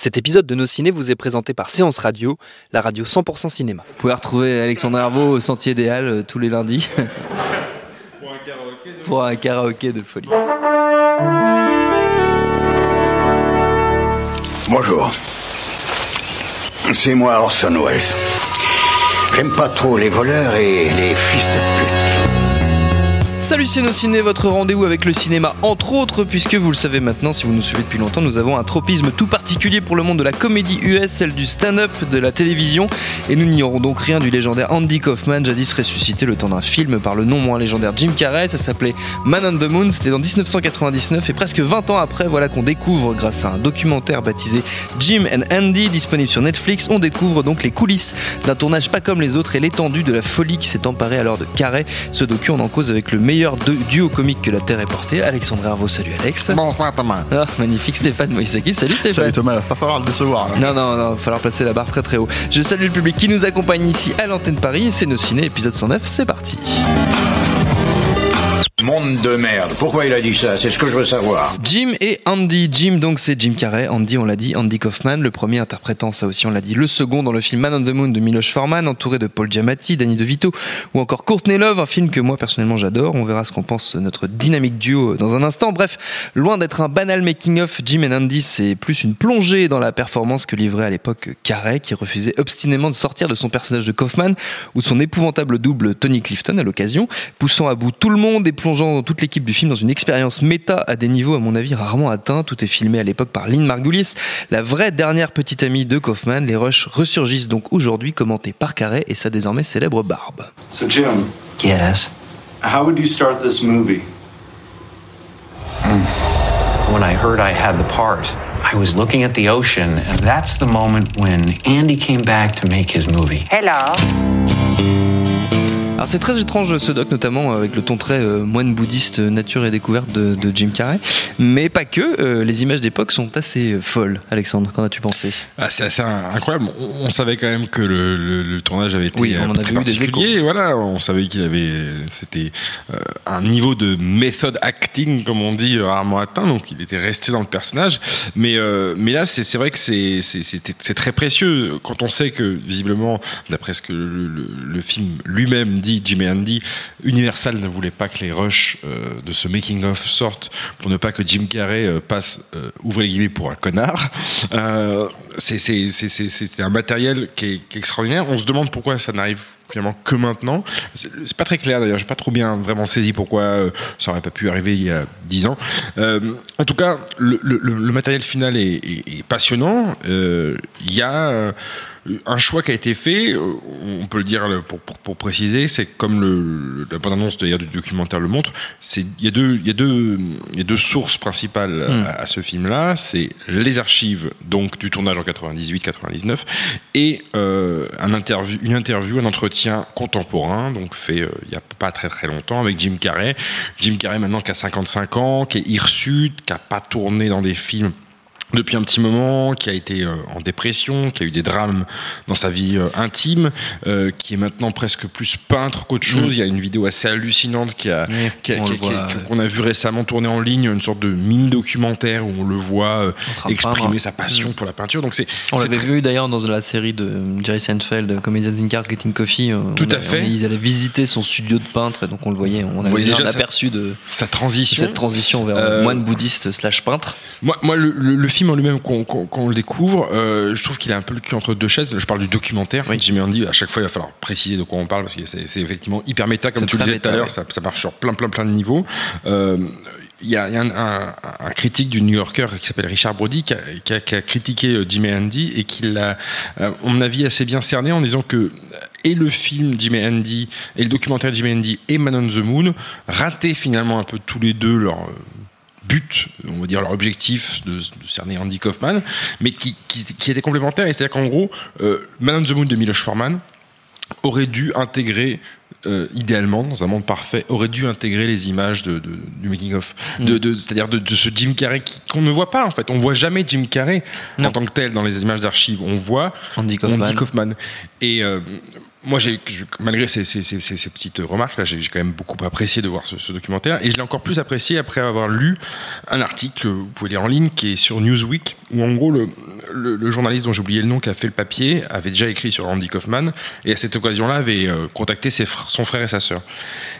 Cet épisode de Nos Ciné vous est présenté par Séance Radio, la radio 100% cinéma. Vous pouvez retrouver Alexandre Herbeau au Sentier des Halles euh, tous les lundis. Pour un karaoké de folie. Bonjour. C'est moi Orson Welles. J'aime pas trop les voleurs et les fils de pute. Salut Ciné, votre rendez-vous avec le cinéma entre autres, puisque vous le savez maintenant, si vous nous suivez depuis longtemps, nous avons un tropisme tout particulier pour le monde de la comédie US, celle du stand-up, de la télévision, et nous n'ignorons donc rien du légendaire Andy Kaufman, jadis ressuscité le temps d'un film par le non moins légendaire Jim Carrey, ça s'appelait Man on the Moon, c'était en 1999, et presque 20 ans après, voilà qu'on découvre, grâce à un documentaire baptisé Jim and Andy, disponible sur Netflix, on découvre donc les coulisses d'un tournage pas comme les autres et l'étendue de la folie qui s'est emparée alors de Carrey. Ce docu, en cause avec le meilleur de- duo comique que la Terre ait porté, Alexandre Herveau, salut Alex. Bonsoir Thomas. Ah, magnifique Stéphane Moïsaki, salut Stéphane. Salut Thomas, va pas falloir le décevoir. là. Non, non, non, il va falloir placer la barre très très haut. Je salue le public qui nous accompagne ici à l'antenne Paris et c'est nos ciné, épisode 109, c'est parti. Monde de merde. Pourquoi il a dit ça? C'est ce que je veux savoir. Jim et Andy. Jim, donc c'est Jim Carrey. Andy, on l'a dit, Andy Kaufman, le premier interprétant, ça aussi on l'a dit, le second dans le film Man on the Moon de Miloš Forman, entouré de Paul Giamatti, Danny DeVito ou encore Courtney Love, un film que moi personnellement j'adore. On verra ce qu'en pense notre dynamique duo dans un instant. Bref, loin d'être un banal making-of, Jim et Andy, c'est plus une plongée dans la performance que livrait à l'époque Carrey, qui refusait obstinément de sortir de son personnage de Kaufman ou de son épouvantable double Tony Clifton à l'occasion, poussant à bout tout le monde et plongeant toute l'équipe du film dans une expérience méta à des niveaux à mon avis rarement atteints. Tout est filmé à l'époque par Lynn Margulies, la vraie dernière petite amie de Kaufman. Les rushs ressurgissent donc aujourd'hui commentés par Carrey et sa désormais célèbre barbe. So, Jim, Yes. how would you start this movie? When I heard I had the part, I was looking at the ocean, and that's the moment when Andy came back to make his movie. Alors c'est très étrange ce doc, notamment avec le ton très euh, moine bouddhiste euh, nature et découverte de, de Jim Carrey, mais pas que. euh, les images d'époque sont assez euh, folles. Alexandre, qu'en as-tu pensé? Ah, c'est assez incroyable. On, on savait quand même que le, le- le tournage avait été Oui, on en euh, avait très eu des particulier. Voilà, on savait qu'il avait, c'était euh, un niveau de method acting, comme on dit, euh, rarement atteint. Donc, il était resté dans le personnage. Mais, euh, mais là, c'est vrai que c'est très précieux quand on sait que visiblement, d'après ce que le, le- le film lui-même dit, Jim et Andy, Universal ne voulait pas que les rushs euh, de ce making of sortent pour ne pas que Jim Carrey euh, passe, euh, ouvrez les guillemets, pour un connard. C'est- un matériel qui est, extraordinaire. On se demande pourquoi ça n'arrive finalement que maintenant. C'est pas très clair d'ailleurs. J'ai pas trop bien vraiment saisi pourquoi ça aurait pas pu arriver il y a dix ans. En tout cas, le, matériel final est, passionnant. Il y a un choix qui a été fait, euh, on peut le dire pour, pour, pour préciser, c'est comme le, la bande-annonce d'ailleurs du documentaire le montre, c'est il y a deux y a deux y a deux sources principales Hmm. à, à ce film-là, c'est les archives donc du tournage en 98-99 et euh, un interview une interview un entretien contemporain donc fait euh, il y a pas très très longtemps avec Jim Carrey, Jim Carrey maintenant qui a 55 ans, qui est hirsute, qui a pas tourné dans des films depuis un petit moment, qui a été euh, en dépression, qui a eu des drames dans sa vie euh, intime, euh, qui est maintenant presque plus peintre qu'autre chose. Il y a une vidéo assez hallucinante qui a, Mm. Oui, qui a- on qui a- le qui a- voit, qui- ouais. qu'on a vu récemment tourner en ligne, une sorte de mini documentaire où on le voit exprimer sa passion pour la peinture. Donc c'est On l'avait vu d'ailleurs dans la série de Jerry Seinfeld, Comedians in Car Getting Coffee. Tout à fait. ils allaient visiter son studio de peintre, et donc on le voyait. On avait déjà un aperçu de sa transition. cette transition vers Euh, moine bouddhiste slash peintre. Moi, moi le, le- le film en lui-même, qu'on qu'on- qu'on le découvre, euh, je trouve qu'il a un peu le cul entre deux chaises. Je parle du documentaire. Jimmy Andy, à chaque fois, il va falloir préciser de quoi on parle parce que c'est effectivement hyper méta, comme tu le disais tout à l'heure. ouais. Ça, ça marche sur plein, plein, plein de niveaux. Euh, Il y a, un, un- un critique du New Yorker qui s'appelle Richard Brody qui a, qui a- qui a critiqué euh, Jimmy Andy et qui l'a, à mon avis, assez bien cerné en disant que et le film Jimmy Andy et le documentaire Jimmy Andy et Man on the Moon rataient finalement un peu tous les deux leur but, on va dire leur objectif de, de cerner Andy Kaufman, mais qui, qui, qui était complémentaire. C'est-à-dire qu'en gros, euh, Man on the Moon de Miloš Forman aurait dû intégrer euh, idéalement, dans un monde parfait, aurait dû intégrer les images de, de- du making of, de, de- c'est-à-dire de, de ce Jim Carrey qui- qu'on ne voit pas en fait. On voit jamais Jim Carrey en tant que tel dans les images d'archives. On voit Andy Kaufman. Kaufman. Et euh, moi, j'ai, malgré ces, ces- ces- ces- petites remarques là, j'ai j'ai quand même beaucoup apprécié de voir ce, ce documentaire. Et je l'ai encore plus apprécié après avoir lu un article, vous pouvez lire en ligne, qui est sur Newsweek, où en gros le, le, le journaliste dont j'ai oublié le nom qui a fait le papier avait déjà écrit sur Andy Kaufman et à cette occasion-là avait euh, contacté ses fr- son frère et sa sœur.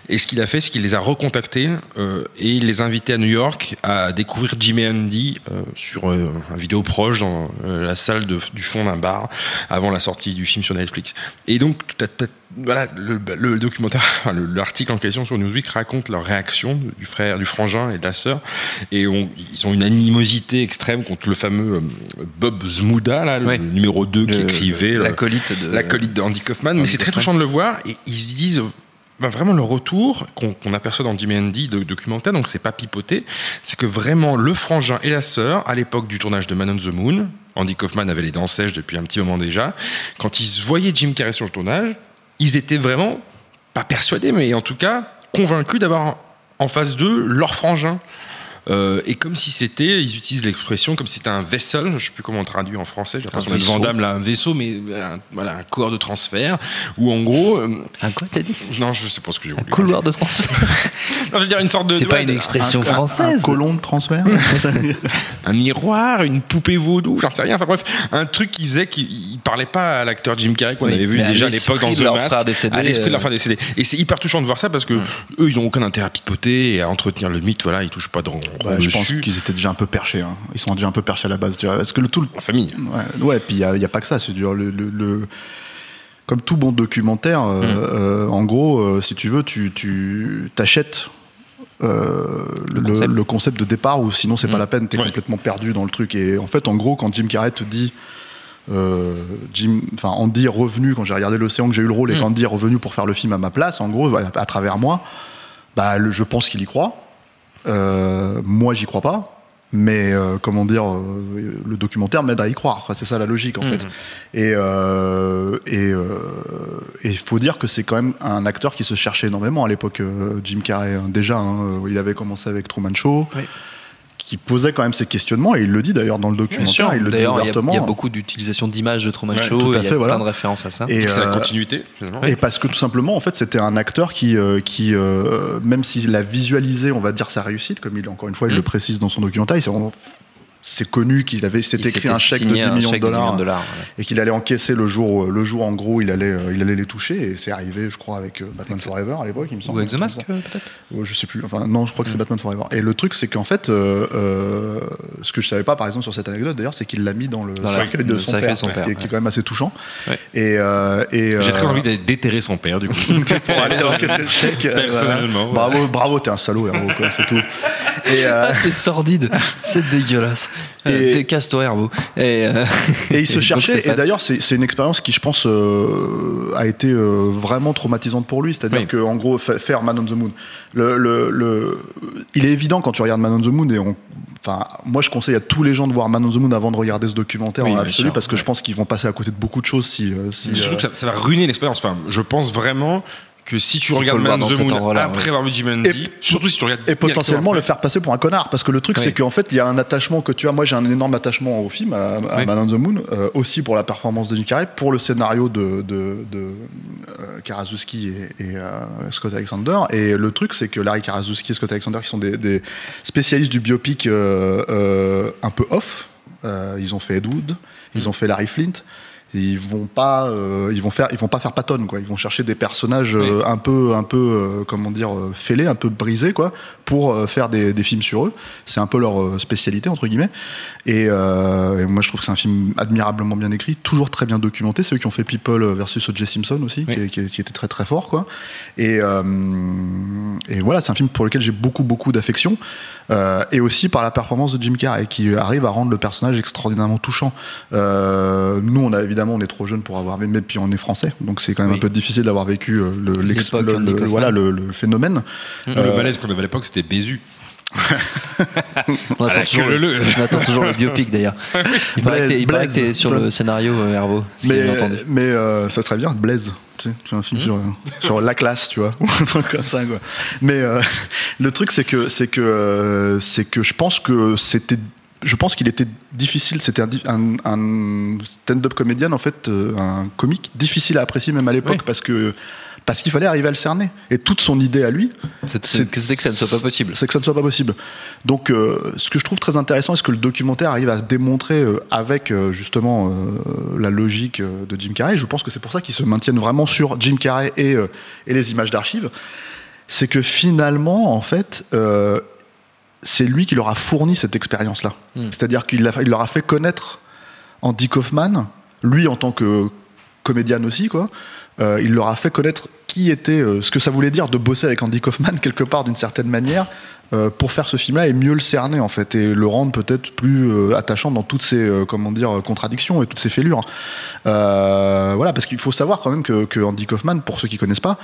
Et ce qu'il a fait, c'est qu'il les a recontactés euh, et il les a invités à New York à découvrir Jimmy Andy euh, sur euh, un vidéo proche dans euh, la salle de- du fond d'un bar avant la sortie du film sur Netflix. Et donc, voilà, le, le documentaire, enfin, l'article en question sur Newsweek raconte leur réaction du frère, du frangin et de la sœur. Et on- ils ont une animosité extrême contre le fameux euh, Bob Zmuda, là, le Ouais. numéro 2 qui Le- écrivait. euh, l'acolyte de- l'acolyte de Andy Kaufman. Mais Andy c'est très touchant de le voir. Et ils se disent. Ben, vraiment le retour qu'on aperçoit dans Jimmy Andy de documentaire, donc c'est pas pipoté, c'est que vraiment le frangin et la sœur, à l'époque du tournage de Man on the Moon, Andy Kaufman avait les dents sèches depuis un petit moment déjà, quand ils voyaient Jim Carrey sur le tournage, ils étaient vraiment, pas persuadés, mais en tout cas convaincus d'avoir en face d'eux leur frangin. Euh, et comme si c'était, ils utilisent l'expression comme si c'était un vessel, je sais plus comment on traduit en français, j'ai l'impression d'être vaisseau. Van Damme là, un vaisseau, mais un, voilà, un corps de transfert, où en gros, euh, Un quoi t'as dit? Non, je sais pas ce que j'ai voulu. Couloir de transfert. Non, je veux dire une sorte de. C'est pas une expression Un française. colon de transfert Un miroir, une poupée vaudou, j'en sais rien. Enfin bref, un truc qui faisait qu'il il parlait pas à l'acteur Jim Carrey qu'on avait vu déjà à l'époque dans The Mask, à l'esprit de leur euh, frère décédé. Et c'est hyper touchant de voir ça parce que eux, ils ont aucun intérêt à pipoter et à entretenir le mythe. Voilà, ils touchent pas de Ouais, je pense qu'ils étaient déjà un peu perchés. hein. Ils sont déjà un peu perchés à la base. Parce que le tout, le- En famille. Ouais, ouais, puis il n'y a, pas que ça. C'est dur. Le, le- le- Comme tout bon documentaire, euh, euh, en gros, euh, si tu veux, tu, tu t'achètes euh, le, concept. le concept de départ, ou sinon c'est pas la peine, t'es Ouais. complètement perdu dans le truc. Et en fait, en gros, quand Jim Carrey te dit. Jim, enfin Andy est revenu quand j'ai regardé l'océan que j'ai eu le rôle et qu'Andy est revenu pour faire le film à ma place en gros à, à travers moi bah le- je pense qu'il y croit moi j'y crois pas mais euh, comment dire euh, le documentaire m'aide à y croire Enfin, c'est ça la logique en fait et euh, et euh, et il faut dire que c'est quand même un acteur qui se cherchait énormément à l'époque euh, Jim Carrey hein. déjà hein, il avait commencé avec Truman Show Oui. Qui posait quand même ces questionnements et il le dit d'ailleurs dans le documentaire il le dit D'ailleurs, il y a- ouvertement il y, a beaucoup d'utilisation d'images de Truman Ouais, Show. tout à Il y a voilà. plein de références à ça. et, c'est la euh, continuité, finalement. et parce que tout simplement, en fait, c'était un acteur qui, euh, qui euh, même s'il a visualisé, on va dire, sa réussite, comme il, encore une fois, il Mm. le précise dans son documentaire, il s'est vraiment- c'est connu qu'il avait, s'était écrit un chèque de signé 10 un millions de chèque de dollars, millions de dollars, ouais. et qu'il allait encaisser le jour, le jour en gros, il allait, euh, il allait les toucher, et c'est arrivé, je crois, avec euh, Batman Forever à l'époque, il me semble. Ou avec The Mask, euh, peut-être? Je sais plus. Enfin, non, je crois que c'est Batman Forever. Et le truc, c'est qu'en fait, euh, euh, ce que je savais pas, par exemple, sur cette anecdote, d'ailleurs, c'est qu'il l'a mis dans le cercueil de son père, son qui est- qui quand même assez touchant. Ouais. Et, euh, et J'ai très euh, envie d'aller déterrer son père, du coup. pour aller encaisser le chèque. Personnellement. Bravo, bravo, t'es un salaud, c'est tout. C'est sordide, c'est dégueulasse. Et- Et... Casse-toi, Herbo. Et, euh, et il se cherchait. Et d'ailleurs, c'est c'est une expérience qui, je pense, euh, a été euh, vraiment traumatisante pour lui. C'est-à-dire Oui. que, en gros, fa- faire Man on the Moon. Le, le, le- il est évident quand tu regardes Man on the Moon et on. Enfin, moi, je conseille à tous les gens de voir Man on the Moon avant de regarder ce documentaire Oui, en absolu sûr, parce que je pense qu'ils vont passer à côté de beaucoup de choses si. euh, si, Surtout euh, que ça, ça va ruiner l'expérience. Enfin, je pense vraiment que si tu regardes Man the Moon après ouais. avoir vu Jim Andy, Et- surtout si tu regardes et potentiellement le faire passer pour un connard parce que le truc Oui. c'est qu'en fait il y a un attachement que tu as moi j'ai un énorme attachement au film à, à Oui. Man on the Moon euh, aussi pour la performance de Jim Carrey pour le scénario de, de, de euh, Karaszewski et, et, euh, Scott Alexander et le truc c'est que Larry Karaszewski et Scott Alexander qui sont des, des spécialistes du biopic euh, euh, un peu off euh, ils ont fait Ed Wood ils ont fait Larry Flint ils vont pas euh, ils vont faire ils vont pas faire patone quoi ils vont chercher des personnages euh, un peu un peu euh, comment dire fêlés un peu brisés quoi pour faire des, des films sur eux c'est un peu leur spécialité entre guillemets et, et moi je trouve que c'est un film admirablement bien écrit toujours très bien documenté c'est eux qui ont fait People versus O.J. Simpson aussi Oui. qui, qui- qui était très très fort quoi et et voilà c'est un film pour lequel j'ai beaucoup beaucoup d'affection et aussi par la performance de Jim Carrey qui arrive à rendre le personnage extraordinairement touchant. Nous, on a évidemment, on est trop jeunes pour avoir, mais puis on est français, donc c'est quand même Oui. un peu difficile d'avoir vécu euh, le, le- le- voilà le, le phénomène. Le Euh, balèze qu'on avait à l'époque, c'était Bézu. on, attend toujours le, leu. on attend toujours le biopic d'ailleurs. Il paraît que t'es- il paraît que t'es Blaise. sur le scénario, euh, Hervo. Mais, euh, ça serait bien, Blaise. Tu sais, c'est un film sur, euh, sur la classe, tu vois, ou un truc comme ça, quoi. Mais euh, le truc, c'est que, c'est que, euh, c'est que je pense que c'était. Je pense qu'il était difficile, c'était un, di- un, un stand-up comédien, en fait, euh, un comique difficile à apprécier même à l'époque Oui. parce que parce qu'il fallait arriver à le cerner. Et toute son idée à lui, C'est- que ça ne soit pas possible. c'est que ça ne soit pas possible. Donc, euh, ce que je trouve très intéressant, et ce que le documentaire arrive à démontrer euh, avec euh, justement la logique de Jim Carrey, je pense que c'est pour ça qu'ils se maintiennent vraiment sur Jim Carrey et, et les images d'archives, c'est que finalement, en fait, c'est lui qui leur a fourni cette expérience-là. Mm. C'est-à-dire qu'il leur a fait connaître Andy Kaufman, lui en tant que comédienne aussi, quoi. Euh, il leur a fait connaître qui était, euh, ce que ça voulait dire de bosser avec Andy Kaufman quelque part d'une certaine manière euh, pour faire ce film-là et mieux le cerner en fait et le rendre peut-être plus attachant dans toutes ses comment dire contradictions et toutes ses fêlures. Voilà, parce qu'il faut savoir quand même que, que Andy Kaufman, pour ceux qui connaissent pas,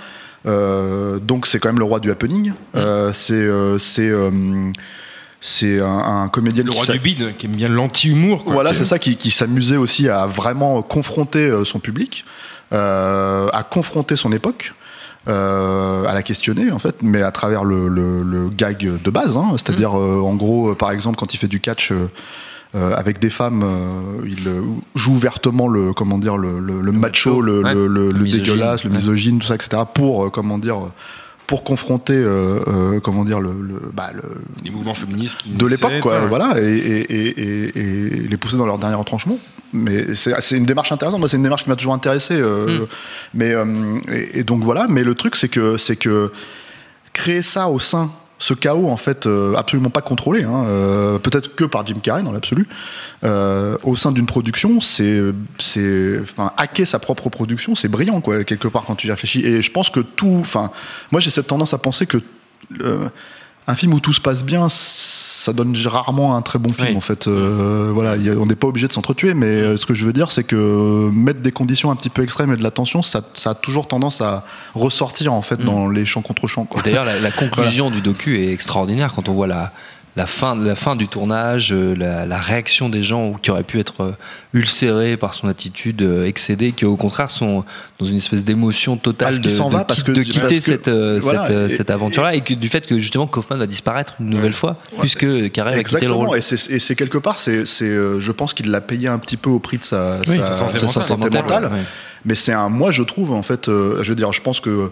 donc c'est quand même le roi du happening. Euh, c'est euh, c'est euh, c'est un, un comédien Le roi du bide, qui aime bien l'anti-humour. voilà, c'est ça qui, qui s'amusait aussi à vraiment confronter euh, son public, euh, à confronter son époque. euh, à la questionner en fait, mais à travers le, le- le gag de base, hein, c'est-à-dire euh, en gros, euh, par exemple, quand il fait du catch euh, euh, avec des femmes, euh, il euh, joue ouvertement le comment dire le, le- le macho, le, ouais. le- le- Le le misogyne, dégueulasse, le ouais. misogyne, tout ça, etc. Pour euh, comment dire pour confronter euh, euh, comment dire le, le, bah, le, Les mouvements féministes qui de l'époque, naissaient, quoi, ouais. voilà, et, et, et, et- et les pousser dans leur dernier retranchement. Mais c'est une démarche intéressante. Moi, c'est une démarche qui m'a toujours intéressé. euh, Mais euh, et, et donc voilà. Mais le truc, c'est que c'est que créer ça au sein ce chaos en fait euh, absolument pas contrôlé, hein, euh, peut-être que par Jim Carrey dans l'absolu, euh, au sein d'une production, c'est c'est enfin hacker sa propre production, c'est brillant quoi quelque part quand tu y réfléchis. Et je pense que tout, enfin moi j'ai cette tendance à penser que un film où tout se passe bien, ça donne rarement un très bon film Oui. en fait. Euh, voilà, il y a- on n'est pas obligé de s'entretuer, mais euh, ce que je veux dire, c'est que mettre des conditions un petit peu extrêmes et de la tension, ça, ça a toujours tendance à ressortir en fait Mm. dans les champs contre champs. D'ailleurs, la, la conclusion du docu est extraordinaire quand on voit la, la, fin, la fin du tournage, euh, la, la réaction des gens qui auraient pu être euh, ulcérés par son attitude euh, excédée, qui au contraire sont dans une espèce d'émotion totale Parce de, de va, parce qui- que- de quitter parce cette, voilà, cette, et- cette aventure-là et, que, du fait que justement Kaufman va disparaître une nouvelle fois, puisque Carré va quitter le Exactement, rôle. et c'est et c'est quelque part, c'est, c'est, je pense qu'il l'a payé un petit peu au prix de sa, Oui, sa, sa santé sa- sa mentale. santé mentale. ouais. Mais c'est un, moi je trouve en fait, euh, je veux dire, je pense que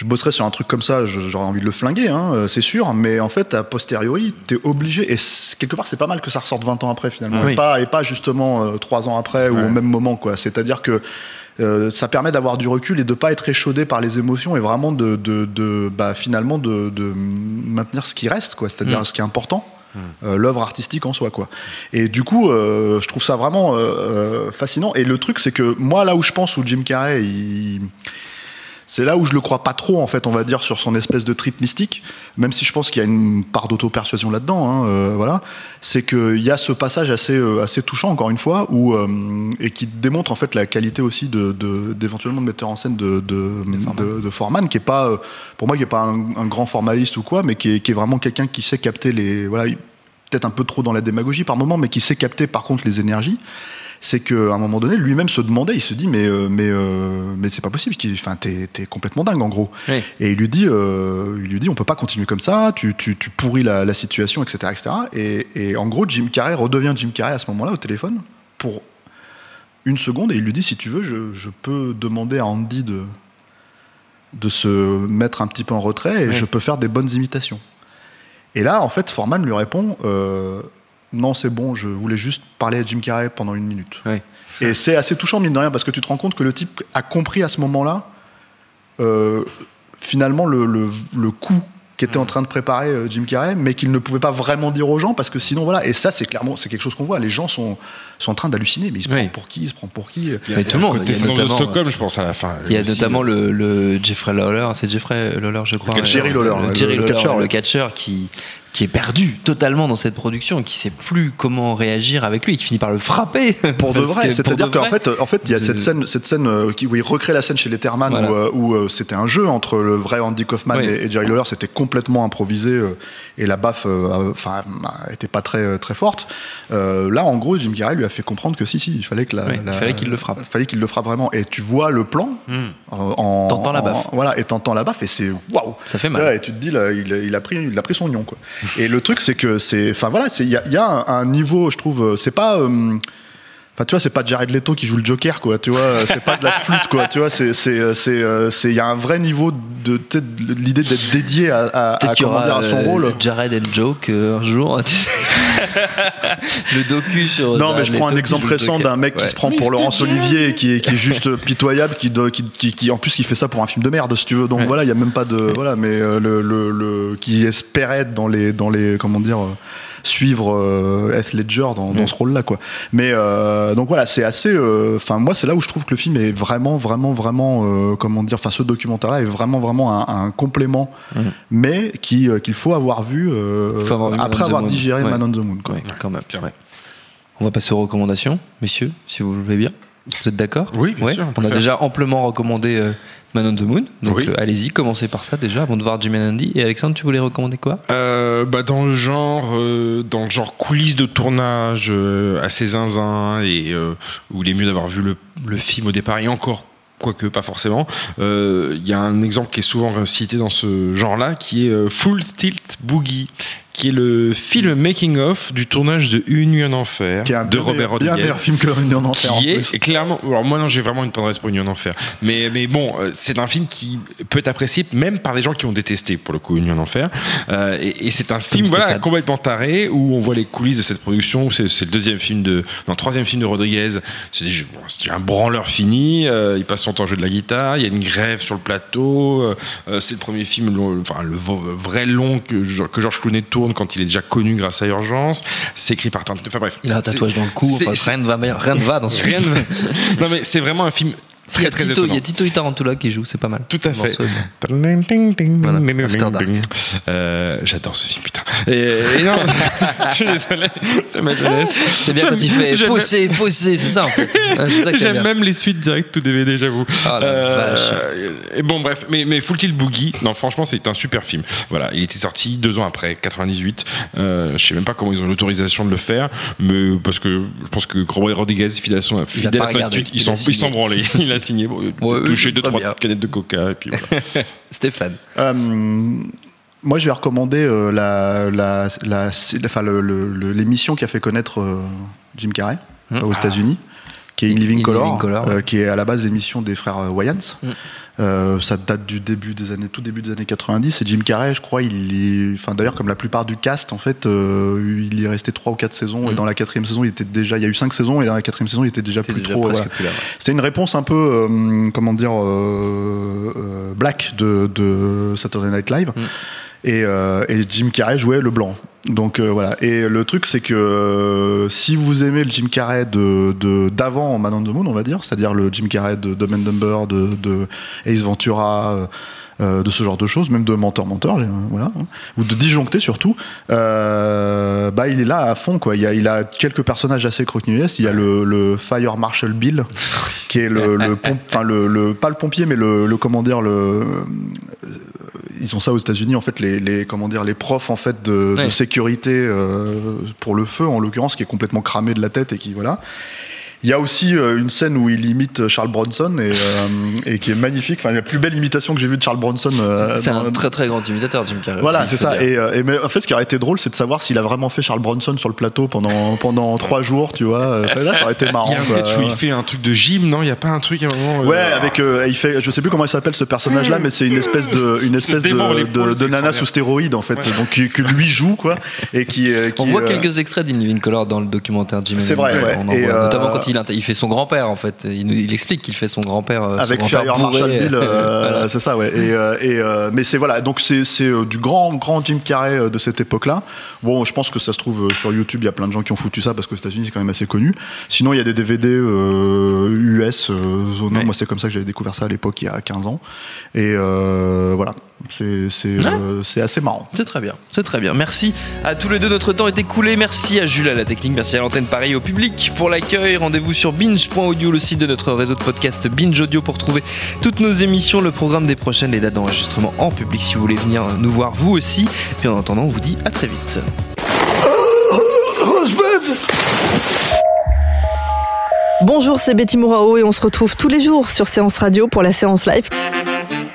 je bosserais sur un truc comme ça, j'aurais envie de le flinguer, hein, euh, c'est sûr, mais en fait, a posteriori, t'es obligé, et quelque part, c'est pas mal que ça ressorte 20 ans après finalement, Oui. et, pas, et pas justement euh, 3 ans après ou au même moment, quoi. C'est-à-dire que euh, ça permet d'avoir du recul et de pas être échaudé par les émotions et vraiment de, de, de- bah, finalement de, de maintenir ce qui reste, quoi, c'est-à-dire Mm. ce qui est important. euh, l'œuvre artistique en soi quoi et du coup euh, je trouve ça vraiment euh, fascinant et le truc c'est que moi là où je pense où Jim Carrey il c'est là où je le crois pas trop en fait on va dire sur son espèce de trip mystique même si je pense qu'il y a une part d'auto-persuasion là-dedans hein, euh, voilà. C'est qu'il y a ce passage assez euh, assez touchant encore une fois où euh, et qui démontre en fait la qualité aussi de de- d'éventuellement de metteur en scène de de, de, de Foreman qui est pas pour moi qui est pas un, un grand formaliste ou quoi mais qui est, qui est vraiment quelqu'un qui sait capter les voilà il- peut-être un peu trop dans la démagogie par moment mais qui sait capter par contre les énergies c'est qu'à un moment donné, lui-même se demandait, il se dit, mais, euh, mais, euh, mais c'est pas possible, enfin, t'es, t'es complètement dingue en gros. Oui. Et il lui dit, euh, il lui dit, on peut pas continuer comme ça, tu, tu, tu pourris la, la situation, etc., etc. Et, et en gros, Jim Carrey redevient Jim Carrey à ce moment-là au téléphone pour une seconde et il lui dit, si tu veux, je, je peux demander à Andy de, de se mettre un petit peu en retrait et Oui. je peux faire des bonnes imitations. Et là, en fait, Foreman lui répond, euh, non, c'est bon, je voulais juste parler à Jim Carrey pendant une minute. Oui. Et c'est assez touchant, mine de rien, parce que tu te rends compte que le type a compris à ce moment-là, euh, finalement, le, le, le coup qu'était en train de préparer euh, Jim Carrey, mais qu'il ne pouvait pas vraiment dire aux gens, parce que sinon, voilà. Et ça, c'est clairement, c'est quelque chose qu'on voit. Les gens sont, sont en train d'halluciner, mais il se Oui. prend pour qui? Il se prend pour qui? Il y a, tout le monde, il y a notamment- Stockholm, je pense, à la fin. Il y a aussi, notamment euh, le, le Jeffrey Lawler, c'est Jeffrey Lawler, je crois. Le Jerry Lawler, le le- Jerry le Lawler, catcheur, le ouais. catcheur qui, qui est perdu totalement dans cette production, qui sait plus comment réagir avec lui, et qui finit par le frapper. Pour de vrai, c'est-à-dire qu'en fait, en fait, il y a De- cette scène, cette scène euh, qui, où il recrée la scène chez Letterman Voilà. où, euh, où, euh, c'était un jeu entre le vrai Andy Kaufman Oui. et, et Jerry Lawler, c'était complètement improvisé et la baffe, enfin, euh, était pas très très forte. Euh, là, en gros, Jim Carrey lui a fait comprendre que si, si, il fallait que la, Oui, il la- fallait qu'il le frappe. il fallait qu'il le frappe vraiment. Et tu vois le plan euh, en T'entends la en- baffe. voilà, et t'entends la baffe et c'est waouh. Ça fait mal. Et tu te dis, là, il, il a pris, il a pris son nion, quoi. Et le truc, c'est que c'est, enfin voilà, c'est, il y a, y a un, un niveau, je trouve, euh, c'est pas. Euh, Enfin, tu vois, c'est pas Jared Leto qui joue le Joker, quoi. Tu vois, c'est pas de la flûte, quoi. Tu vois, c'est, c'est, c'est, euh, c'est, il y a un vrai niveau de, l'idée d'être dédié à, à, y aura dire, à son euh, rôle. Jared and Joke euh, un jour. tu sais. le docu sur. Non, mais je prends un exemple récent d'un mec qui se prend pour Laurence Olivier et qui est, qui est juste pitoyable, qui, doit- qui, qui, qui- en plus qui fait ça pour un film de merde, si tu veux. Donc Ouais. voilà, il y a même pas de voilà, mais euh, le, le, le- qui espérait être dans les dans les comment dire. euh, suivre euh, Heath Ledger dans, dans ce rôle-là, quoi. Mais euh, donc voilà, c'est assez. Enfin, moi, c'est là où je trouve que le film est vraiment, vraiment, vraiment, euh, comment dire. Enfin, ce documentaire-là est vraiment, vraiment un, un complément, Mm. mais qui euh, qu'il faut avoir vu, euh, Faut avoir après avoir digéré Ouais. Man on the Moon. Quoi. Ouais, quand même. On va passer aux recommandations, messieurs, si vous le voulez bien. Vous êtes d'accord Oui, bien Ouais. sûr, on a déjà amplement recommandé euh, Man on the Moon. Donc Oui. euh, allez-y, commencez par ça déjà avant de voir Jim and Andy. Et Alexandre, tu voulais recommander quoi? Euh, bah dans le genre dans le genre coulisses de tournage assez zinzin et où il est mieux d'avoir vu le, le film au départ et encore quoique pas forcément Euh, il y a un exemple qui est souvent cité dans ce genre là qui est Full Tilt Boogie qui est le film making of du tournage de Une nuit en enfer Qui est un de bien Robert meilleur- bien Rodriguez meilleur film que Une en enfer. en qui plus. est clairement alors moi non j'ai vraiment une tendresse pour Union en enfer mais mais bon euh, c'est un film qui peut être apprécié même par des gens qui ont détesté pour le coup Union en enfer Euh, et, et c'est un film voilà Stéphane. complètement taré où on voit les coulisses de cette production où c'est c'est le deuxième film de non le troisième film de Rodriguez c'est déjà, bon, un branleur fini euh, il passe son temps à jouer de la guitare il y a une grève sur le plateau euh, c'est le premier film long- enfin le vrai long que, que Georges Clooney tourne quand il est déjà connu grâce à Urgence c'est écrit par Tarantino enfin bref Il a un tatouage dans le cou. Enfin, rien ne va, rien ne va dans ce film. non mais c'est vraiment un film Il y, très a très Tito, il y a Tito Tarantula qui joue, c'est pas mal. Tout à fait. Voilà. Euh, J'adore ce film, putain. Et, et non, je suis désolé, c'est ma jeunesse. C'est bien quand il fait pousser, pousser, c'est ça en fait. J'aime même les suites directes tout DVD, j'avoue. Ah, la vache. Et bon, bref, mais, mais Full Tilt Boogie, non, franchement, c'est un super film. Voilà, il était sorti deux ans après, 98. Euh, je sais même pas comment ils ont l'autorisation de le faire, mais parce que je pense que Robert Rodriguez, fidèle à son, attitude, il il a s'en signé. il s'en branlait. Il a signé, bon, Ouais, touché oui, deux, trois bien. canettes de coca, et puis voilà. Stéphane. Euh, moi, je vais recommander euh, la, la, la, enfin, le- le- le- l'émission qui a fait connaître euh, Jim Carrey euh, aux États-Unis, qui est In In Living Living Color, Color, euh, ouais. qui est à la base l'émission des frères euh, Wayans. Hmm. Euh, ça date du début des années, tout début des années 90. Et Jim Carrey, je crois, il est, enfin d'ailleurs comme la plupart du cast, en fait, il y est resté trois ou quatre saisons. Et Mm. dans la quatrième saison, il était déjà, il y a eu cinq saisons, et dans la quatrième saison, il était déjà plus déjà trop. voilà. ouais. C'était une réponse un peu, comment dire, black de, de Saturday Night Live. Mm. Et, euh, et Jim Carrey jouait le blanc. Donc euh, voilà. Et le truc, c'est que euh, si vous aimez le Jim Carrey de d'avant Man on the Moon, on va dire, c'est-à-dire le Jim Carrey de Dumb and Dumber, de, Ace Ventura. de ce genre de choses, même de menteur, euh, voilà, hein, ou de disjoncté surtout. Bah il est là à fond quoi. Il a, quelques personnages assez croquignolesques. Il y a le, Fire Marshal Bill, qui est le, le pom- enfin le, pas le pompier mais le, le comment dire le ils ont ça aux États-Unis en fait les, les comment dire les profs en fait de, sécurité euh, pour le feu en l'occurrence qui est complètement cramé de la tête et qui voilà il y a aussi euh, une scène où il imite Charles Bronson et, euh, et qui est magnifique. Enfin, la plus belle imitation que j'ai vue de Charles Bronson. euh, C'est un très très grand imitateur, Jim Carrey. voilà, c'est ça. Et, euh, et mais en fait, ce qui aurait été drôle, c'est de savoir s'il a vraiment fait Charles Bronson sur le plateau pendant pendant trois jours, tu vois. Euh, Ça, là, ça aurait été marrant. Il y a un sketch où il fait un truc de gym, non? Il y a pas un truc à un moment. euh, Ouais, avec euh, il fait, je sais plus comment il s'appelle ce personnage-là, mais c'est une espèce de une espèce de, de, de nana sous stéroïdes en fait, Ouais. donc qui- que lui joue quoi, et qui, euh, qui On voit euh, quelques extraits d'In Living Color dans le documentaire Jim and C'est vrai, ouais. On en Et, voit, euh, Notamment quand il, il fait son grand-père, en fait. Il, explique qu'il fait son grand-père. euh, son avec Fire bourré. Marshall Bill, euh, Voilà. c'est ça, ouais. Et, euh, et, mais c'est voilà, donc c'est du grand grand Jim Carrey de cette époque-là. Bon, je pense que ça se trouve sur YouTube, il y a plein de gens qui ont foutu ça parce qu'aux États-Unis c'est quand même assez connu. Sinon, il y a des DVD US, zonaux. Ouais. Moi, c'est comme ça que j'avais découvert ça à l'époque, il y a 15 ans. Et voilà. C'est euh, c'est assez marrant. C'est très bien, c'est très bien. Merci à tous les deux, notre temps est écoulé. Merci à Jules à la technique, merci à l'antenne Paris au public pour l'accueil. Rendez-vous sur binge.audio, le site de notre réseau de podcast Binge Audio pour trouver toutes nos émissions, le programme des prochaines, les dates d'enregistrement en public si vous voulez venir nous voir vous aussi. Puis en attendant, on vous dit à très vite. Bonjour, c'est Betty Mourao et on se retrouve tous les jours sur Séance Radio pour la séance live.